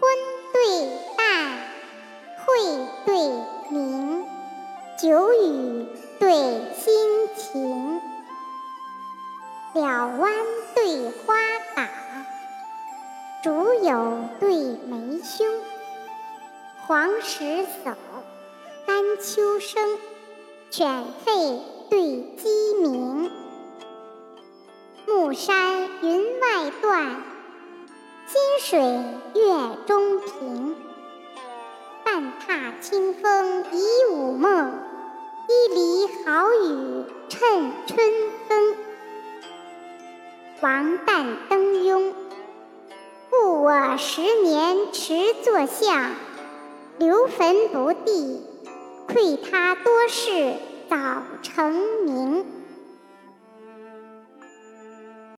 昏对淡，晦对明，久雨对心晴，柳弯对花岗，竹友对梅兄，黄石叟，丹丘生，犬吠对鸡鸣，暮山云外断。水月中平。半榻清风疑午梦，一犁好雨趁春风。王旦登庸，误我十年迟作相，留坟不第，愧他多事早成名。